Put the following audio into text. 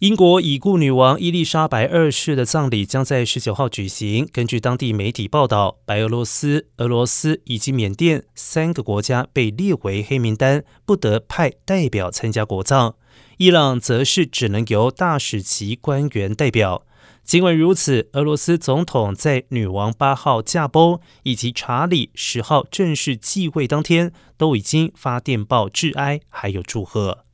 英国已故女王伊丽莎白二世的葬礼将在十九号举行。根据当地媒体报道，白俄罗斯、俄罗斯以及缅甸三个国家被列为黑名单，不得派代表参加国葬。伊朗则是只能由大使级官员代表。尽管如此，俄罗斯总统在女王八号驾崩以及查理十号正式继位当天，都已经发电报致哀，还有祝贺。